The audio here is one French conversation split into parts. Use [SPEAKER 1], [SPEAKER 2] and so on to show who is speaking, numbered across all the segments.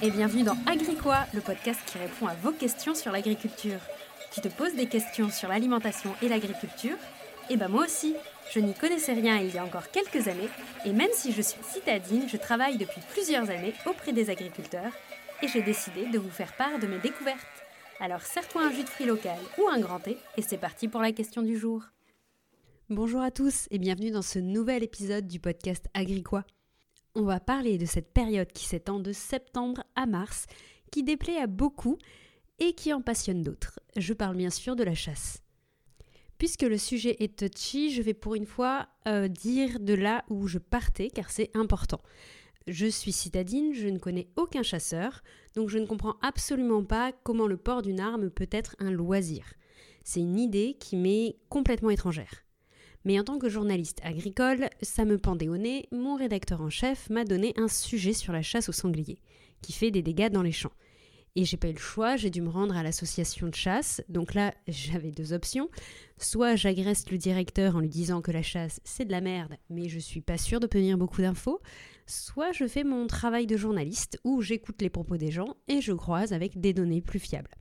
[SPEAKER 1] et bienvenue dans Agricois, le podcast qui répond à vos questions sur l'agriculture. Tu te poses des questions sur l'alimentation et l'agriculture Eh ben moi aussi, je n'y connaissais rien il y a encore quelques années, et même si je suis citadine, je travaille depuis plusieurs années auprès des agriculteurs, et j'ai décidé de vous faire part de mes découvertes. Alors serre-toi un jus de fruits local ou un grand thé, et c'est parti pour la question du jour. Bonjour à tous et bienvenue dans ce nouvel épisode du podcast Agricois on va parler de cette période qui s'étend de septembre à mars, qui déplaît à beaucoup et qui en passionne d'autres. Je parle bien sûr de la chasse. Puisque le sujet est touchy, je vais pour une fois euh, dire de là où je partais, car c'est important. Je suis citadine, je ne connais aucun chasseur, donc je ne comprends absolument pas comment le port d'une arme peut être un loisir. C'est une idée qui m'est complètement étrangère. Mais en tant que journaliste agricole, ça me pendait au nez, mon rédacteur en chef m'a donné un sujet sur la chasse au sanglier, qui fait des dégâts dans les champs. Et j'ai pas eu le choix, j'ai dû me rendre à l'association de chasse. Donc là, j'avais deux options. Soit j'agresse le directeur en lui disant que la chasse, c'est de la merde, mais je suis pas sûre d'obtenir beaucoup d'infos. Soit je fais mon travail de journaliste où j'écoute les propos des gens et je croise avec des données plus fiables.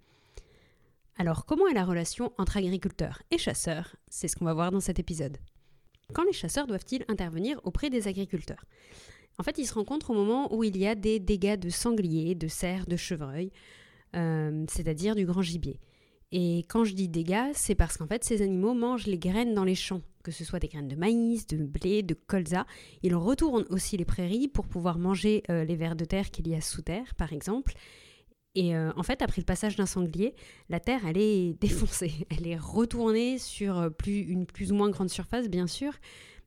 [SPEAKER 1] Alors, comment est la relation entre agriculteurs et chasseurs? C'est ce qu'on va voir dans cet épisode. Quand les chasseurs doivent-ils intervenir auprès des agriculteurs? En fait, ils se rencontrent au moment où il y a des dégâts de sangliers, de cerfs, de chevreuils, euh, c'est-à-dire du grand gibier. Et quand je dis dégâts, c'est parce qu'en fait, ces animaux mangent les graines dans les champs, que ce soit des graines de maïs, de blé, de colza. Ils retournent aussi les prairies pour pouvoir manger euh, les vers de terre qu'il y a sous terre, par exemple. Et euh, en fait, après le passage d'un sanglier, la Terre, elle est défoncée. Elle est retournée sur euh, plus, une plus ou moins grande surface, bien sûr.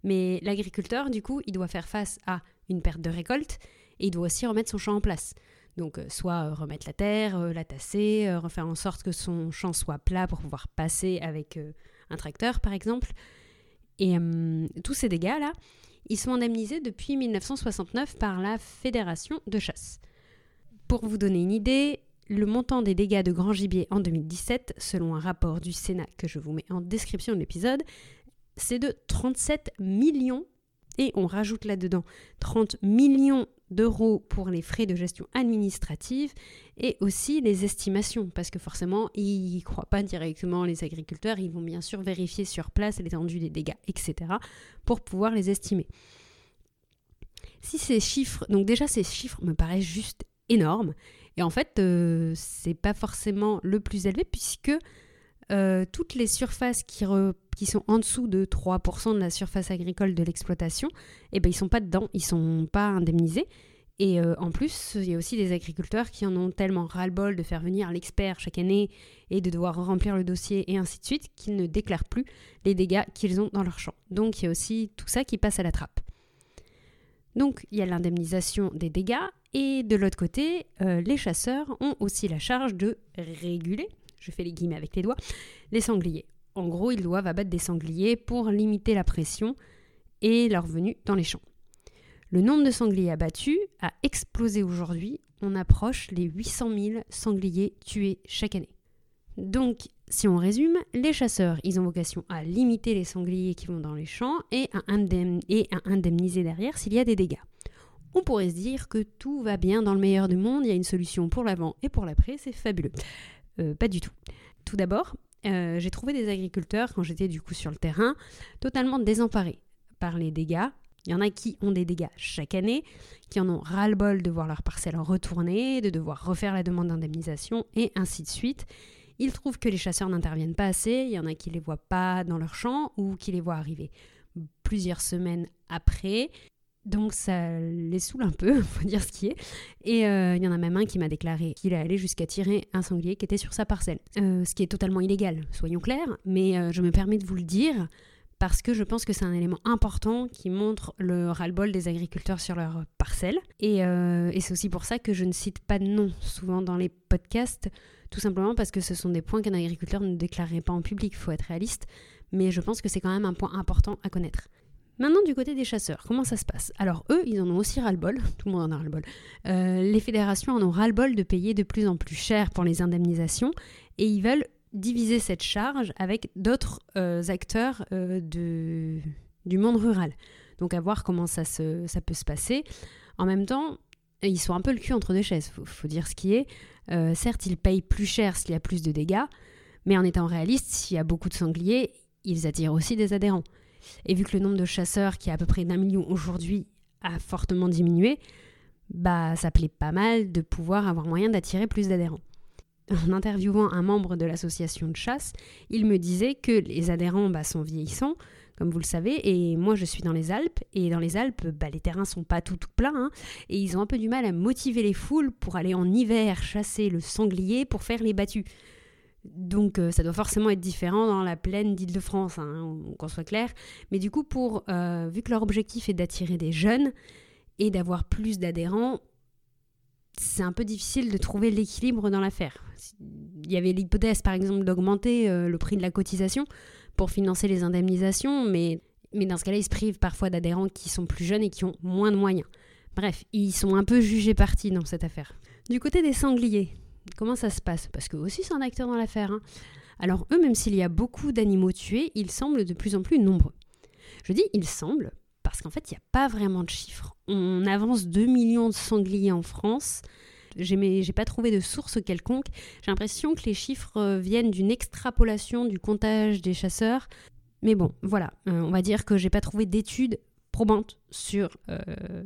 [SPEAKER 1] Mais l'agriculteur, du coup, il doit faire face à une perte de récolte et il doit aussi remettre son champ en place. Donc, euh, soit remettre la terre, la tasser, refaire en sorte que son champ soit plat pour pouvoir passer avec un tracteur, par exemple. Et tous ces dégâts-là, ils sont indemnisés depuis 1969 par la Fédération de chasse. Pour vous donner une idée, le montant des dégâts de grand gibier en 2017, selon un rapport du Sénat que je vous mets en description de l'épisode, c'est de 37 millions et on rajoute là-dedans 30 millions d'euros pour les frais de gestion administrative et aussi les estimations, parce que forcément, ils ne croient pas directement les agriculteurs, ils vont bien sûr vérifier sur place l'étendue des dégâts, etc., pour pouvoir les estimer. Si ces chiffres, donc déjà ces chiffres me paraissent juste énorme. Et en fait, euh, c'est pas forcément le plus élevé puisque euh, toutes les surfaces qui, sont en dessous de 3% de la surface agricole de l'exploitation, eh ben, ils sont pas dedans, ils sont pas indemnisés. Et euh, en plus, il y a aussi des agriculteurs qui en ont tellement ras-le-bol de faire venir l'expert chaque année et de devoir remplir le dossier et ainsi de suite qu'ils ne déclarent plus les dégâts qu'ils ont dans leur champ. Donc il y a aussi tout ça qui passe à la trappe. Donc il y a l'indemnisation des dégâts et de l'autre côté, euh, les chasseurs ont aussi la charge de réguler, je fais les guillemets avec les doigts, les sangliers. En gros, ils doivent abattre des sangliers pour limiter la pression et leur venue dans les champs. Le nombre de sangliers abattus a explosé aujourd'hui. On approche les 800 000 sangliers tués chaque année. Donc, si on résume, les chasseurs, ils ont vocation à limiter les sangliers qui vont dans les champs et à, indemniser derrière s'il y a des dégâts. On pourrait se dire que tout va bien dans le meilleur du monde, il y a une solution pour l'avant et pour l'après, c'est fabuleux. Euh, pas du tout. Tout d'abord, euh, j'ai trouvé des agriculteurs, quand j'étais du coup sur le terrain, totalement désemparés par les dégâts. Il y en a qui ont des dégâts chaque année, qui en ont ras-le-bol de voir leur parcelle retourner, de devoir refaire la demande d'indemnisation et ainsi de suite. Ils trouvent que les chasseurs n'interviennent pas assez, il y en a qui les voient pas dans leur champ ou qui les voient arriver plusieurs semaines après. Donc ça les saoule un peu, faut dire ce qui est. Et euh, il y en a même un qui m'a déclaré qu'il allait jusqu'à tirer un sanglier qui était sur sa parcelle. Euh, ce qui est totalement illégal, soyons clairs, mais euh, je me permets de vous le dire parce que je pense que c'est un élément important qui montre le ras-le-bol des agriculteurs sur leur parcelle. Et, et c'est aussi pour ça que je ne cite pas de nom souvent dans les podcasts tout simplement parce que ce sont des points qu'un agriculteur ne déclarerait pas en public, il faut être réaliste, mais je pense que c'est quand même un point important à connaître. Maintenant, du côté des chasseurs, comment ça se passe? Alors, eux, ils en ont aussi ras-le-bol, tout le monde en a ras-le-bol. Euh, les fédérations en ont ras-le-bol de payer de plus en plus cher pour les indemnisations et ils veulent diviser cette charge avec d'autres euh, acteurs euh, du monde rural. Donc, à voir comment ça peut se passer. En même temps, ils sont un peu le cul entre deux chaises, faut, faut dire ce qui est. Euh, certes, ils payent plus cher s'il y a plus de dégâts, mais en étant réaliste, s'il y a beaucoup de sangliers, ils attirent aussi des adhérents. Et vu que le nombre de chasseurs, qui est à peu près d'un million aujourd'hui, a fortement diminué, bah ça plaît pas mal de pouvoir avoir moyen d'attirer plus d'adhérents. En interviewant un membre de l'association de chasse, il me disait que les adhérents bah, sont vieillissants, comme vous le savez, et moi je suis dans les Alpes, et dans les Alpes, bah, les terrains sont pas tout, tout pleins, hein, et ils ont un peu du mal à motiver les foules pour aller en hiver chasser le sanglier pour faire les battues. Donc euh, ça doit forcément être différent dans la plaine d'Île-de-France, hein, qu'on soit clair. Mais du coup, pour, euh, vu que leur objectif est d'attirer des jeunes et d'avoir plus d'adhérents, c'est un peu difficile de trouver l'équilibre dans l'affaire. Il y avait l'hypothèse, par exemple, d'augmenter euh, le prix de la cotisation pour financer les indemnisations, mais, mais dans ce cas-là, ils se privent parfois d'adhérents qui sont plus jeunes et qui ont moins de moyens. Bref, ils sont un peu jugés partis dans cette affaire. Du côté des sangliers, comment ça se passe? Parce que aussi c'est un acteur dans l'affaire. Hein. Alors eux, même s'il y a beaucoup d'animaux tués, ils semblent de plus en plus nombreux. Je dis ils semblent parce qu'en fait, il n'y a pas vraiment de chiffres. On avance 2 millions de sangliers en France. J'ai pas trouvé de source quelconque. J'ai l'impression que les chiffres euh, viennent d'une extrapolation du comptage des chasseurs. Mais bon, voilà, euh, on va dire que j'ai pas trouvé d'études probantes sur euh,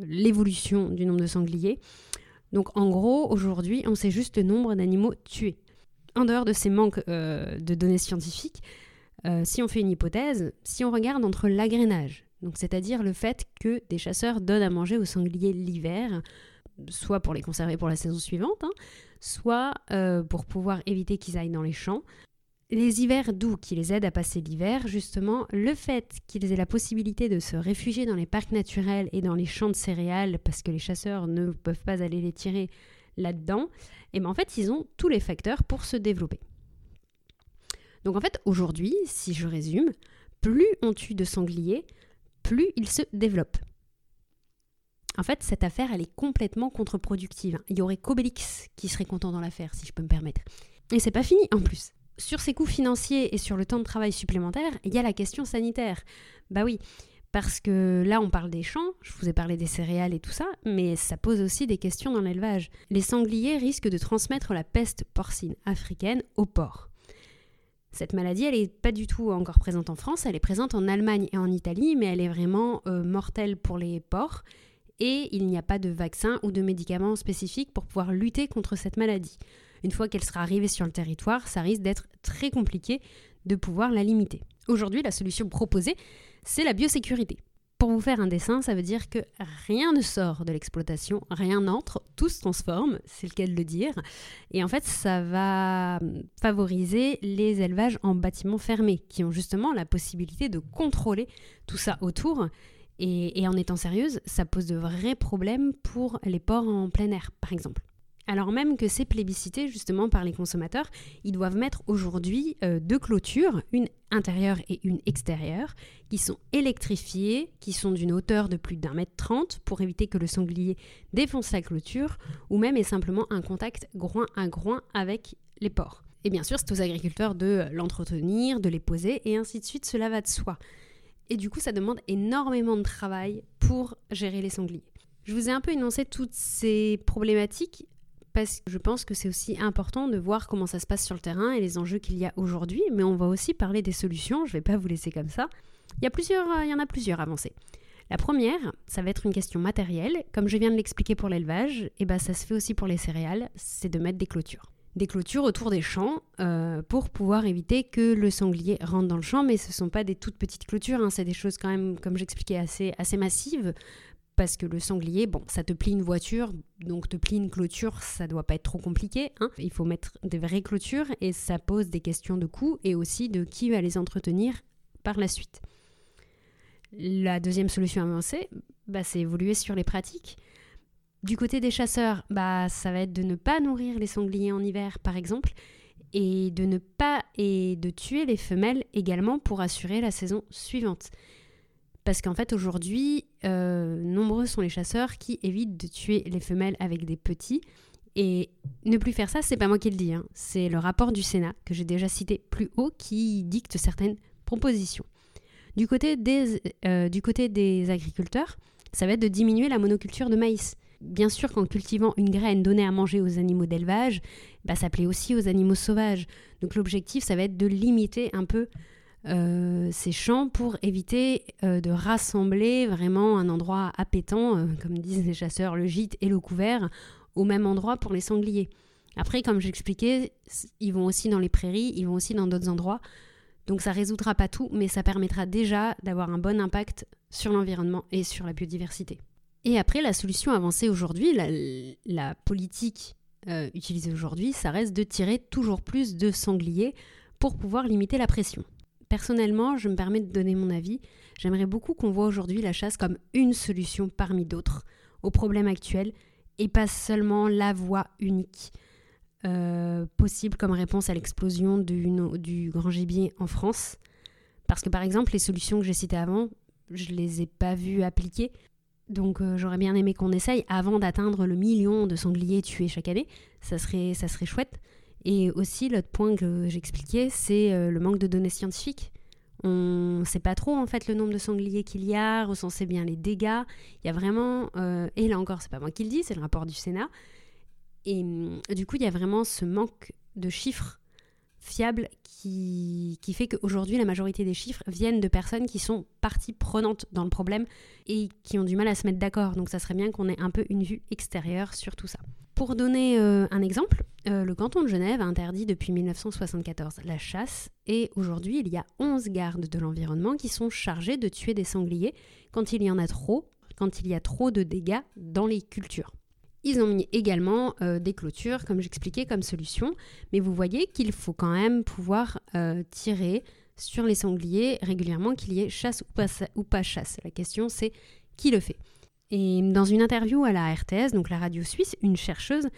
[SPEAKER 1] l'évolution du nombre de sangliers. Donc en gros, aujourd'hui, on sait juste le nombre d'animaux tués. En dehors de ces manques de données scientifiques, si on fait une hypothèse, si on regarde entre l'agrénage, c'est-à-dire le fait que des chasseurs donnent à manger aux sangliers l'hiver, soit pour les conserver pour la saison suivante, hein, soit euh, pour pouvoir éviter qu'ils aillent dans les champs. Les hivers doux qui les aident à passer l'hiver, justement, le fait qu'ils aient la possibilité de se réfugier dans les parcs naturels et dans les champs de céréales parce que les chasseurs ne peuvent pas aller les tirer là-dedans, et eh bien en fait ils ont tous les facteurs pour se développer. Donc en fait aujourd'hui, si je résume, plus on tue de sangliers, plus ils se développent. En fait, cette affaire, elle est complètement contre-productive. Il y aurait qu'Obélix qui serait content dans l'affaire, si je peux me permettre. Et c'est pas fini en plus. Sur ces coûts financiers et sur le temps de travail supplémentaire, il y a la question sanitaire. Bah oui, parce que là, on parle des champs, je vous ai parlé des céréales et tout ça, mais ça pose aussi des questions dans l'élevage. Les sangliers risquent de transmettre la peste porcine africaine aux porcs. Cette maladie, elle n'est pas du tout encore présente en France, elle est présente en Allemagne et en Italie, mais elle est vraiment euh, mortelle pour les porcs et il n'y a pas de vaccin ou de médicaments spécifiques pour pouvoir lutter contre cette maladie. Une fois qu'elle sera arrivée sur le territoire, ça risque d'être très compliqué de pouvoir la limiter. Aujourd'hui, la solution proposée, c'est la biosécurité. Pour vous faire un dessin, ça veut dire que rien ne sort de l'exploitation, rien n'entre, tout se transforme, c'est le cas de le dire. Et en fait, ça va favoriser les élevages en bâtiments fermés, qui ont justement la possibilité de contrôler tout ça autour et, en étant sérieuse, ça pose de vrais problèmes pour les ports en plein air, par exemple. Alors même que c'est plébiscité justement par les consommateurs, ils doivent mettre aujourd'hui euh, deux clôtures, une intérieure et une extérieure, qui sont électrifiées, qui sont d'une hauteur de plus d'un mètre trente pour éviter que le sanglier défonce la clôture, ou même est simplement un contact groin à groin avec les porcs. Et bien sûr, c'est aux agriculteurs de l'entretenir, de les poser, et ainsi de suite, cela va de soi. Et du coup, ça demande énormément de travail pour gérer les sangliers. Je vous ai un peu énoncé toutes ces problématiques parce que je pense que c'est aussi important de voir comment ça se passe sur le terrain et les enjeux qu'il y a aujourd'hui, mais on va aussi parler des solutions, je ne vais pas vous laisser comme ça. Il y, a plusieurs, il y en a plusieurs avancées. La première, ça va être une question matérielle. Comme je viens de l'expliquer pour l'élevage, et eh ben ça se fait aussi pour les céréales, c'est de mettre des clôtures des clôtures autour des champs euh, pour pouvoir éviter que le sanglier rentre dans le champ, mais ce ne sont pas des toutes petites clôtures, hein, c'est des choses quand même, comme j'expliquais, assez, assez massives, parce que le sanglier, bon, ça te plie une voiture, donc te plie une clôture, ça doit pas être trop compliqué. Hein. Il faut mettre des vraies clôtures et ça pose des questions de coût et aussi de qui va les entretenir par la suite. La deuxième solution avancée, bah, c'est évoluer sur les pratiques. Du côté des chasseurs, bah, ça va être de ne pas nourrir les sangliers en hiver, par exemple, et de ne pas et de tuer les femelles également pour assurer la saison suivante. Parce qu'en fait, aujourd'hui, euh, nombreux sont les chasseurs qui évitent de tuer les femelles avec des petits. Et ne plus faire ça, c'est pas moi qui le dis, hein. c'est le rapport du Sénat que j'ai déjà cité plus haut qui dicte certaines propositions. Du côté des, euh, du côté des agriculteurs, ça va être de diminuer la monoculture de maïs. Bien sûr qu'en cultivant une graine donnée à manger aux animaux d'élevage, bah, ça plaît aussi aux animaux sauvages. Donc l'objectif, ça va être de limiter un peu euh, ces champs pour éviter euh, de rassembler vraiment un endroit appétant, euh, comme disent les chasseurs, le gîte et le couvert, au même endroit pour les sangliers. Après, comme j'expliquais, ils vont aussi dans les prairies, ils vont aussi dans d'autres endroits. Donc ça résoudra pas tout, mais ça permettra déjà d'avoir un bon impact sur l'environnement et sur la biodiversité. Et après, la solution avancée aujourd'hui, la, politique utilisée aujourd'hui, ça reste de tirer toujours plus de sangliers pour pouvoir limiter la pression. Personnellement, je me permets de donner mon avis. J'aimerais beaucoup qu'on voit aujourd'hui la chasse comme une solution parmi d'autres aux problèmes actuels et pas seulement la voie unique euh, possible comme réponse à l'explosion du, grand gibier en France. Parce que par exemple, les solutions que j'ai citées avant, je ne les ai pas vues appliquer. Donc euh, j'aurais bien aimé qu'on essaye avant d'atteindre le million de sangliers tués chaque année. Ça serait, ça serait chouette. Et aussi, l'autre point que j'expliquais, c'est euh, le manque de données scientifiques. On ne sait pas trop en fait le nombre de sangliers qu'il y a, recenser bien les dégâts. Il y a vraiment, et là encore, c'est pas moi qui le dis, c'est le rapport du Sénat. Et hum, du coup, il y a vraiment ce manque de chiffres fiables qui, qui fait qu'aujourd'hui, la majorité des chiffres viennent de personnes qui sont partie prenante dans le problème et qui ont du mal à se mettre d'accord. Donc ça serait bien qu'on ait un peu une vue extérieure sur tout ça. Pour donner euh, un exemple, euh, le canton de Genève a interdit depuis 1974 la chasse et aujourd'hui il y a 11 gardes de l'environnement qui sont chargés de tuer des sangliers quand il y en a trop, quand il y a trop de dégâts dans les cultures. Ils ont mis également euh, des clôtures, comme j'expliquais, comme solution. Mais vous voyez qu'il faut quand même pouvoir tirer sur les sangliers régulièrement, qu'il y ait chasse ou pas chasse. La question, c'est qui le fait? Et dans une interview à la RTS, donc la radio suisse, une chercheuse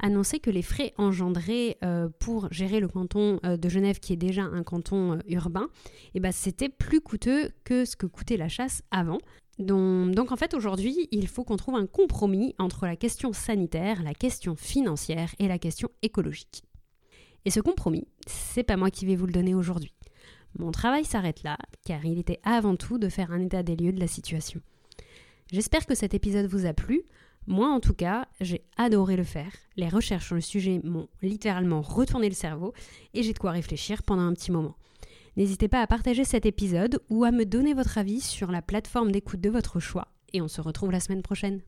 [SPEAKER 1] annonçait que les frais engendrés euh, pour gérer le canton de Genève, qui est déjà un canton urbain, eh ben, c'était plus coûteux que ce que coûtait la chasse avant. Donc, en fait aujourd'hui il faut qu'on trouve un compromis entre la question sanitaire, la question financière et la question écologique. Et ce compromis, c'est pas moi qui vais vous le donner aujourd'hui. Mon travail s'arrête là, car il était avant tout de faire un état des lieux de la situation. J'espère que cet épisode vous a plu. Moi, en tout cas, j'ai adoré le faire. Les recherches sur le sujet m'ont littéralement retourné le cerveau et j'ai de quoi réfléchir pendant un petit moment. N'hésitez pas à partager cet épisode ou à me donner votre avis sur la plateforme d'écoute de votre choix et on se retrouve la semaine prochaine.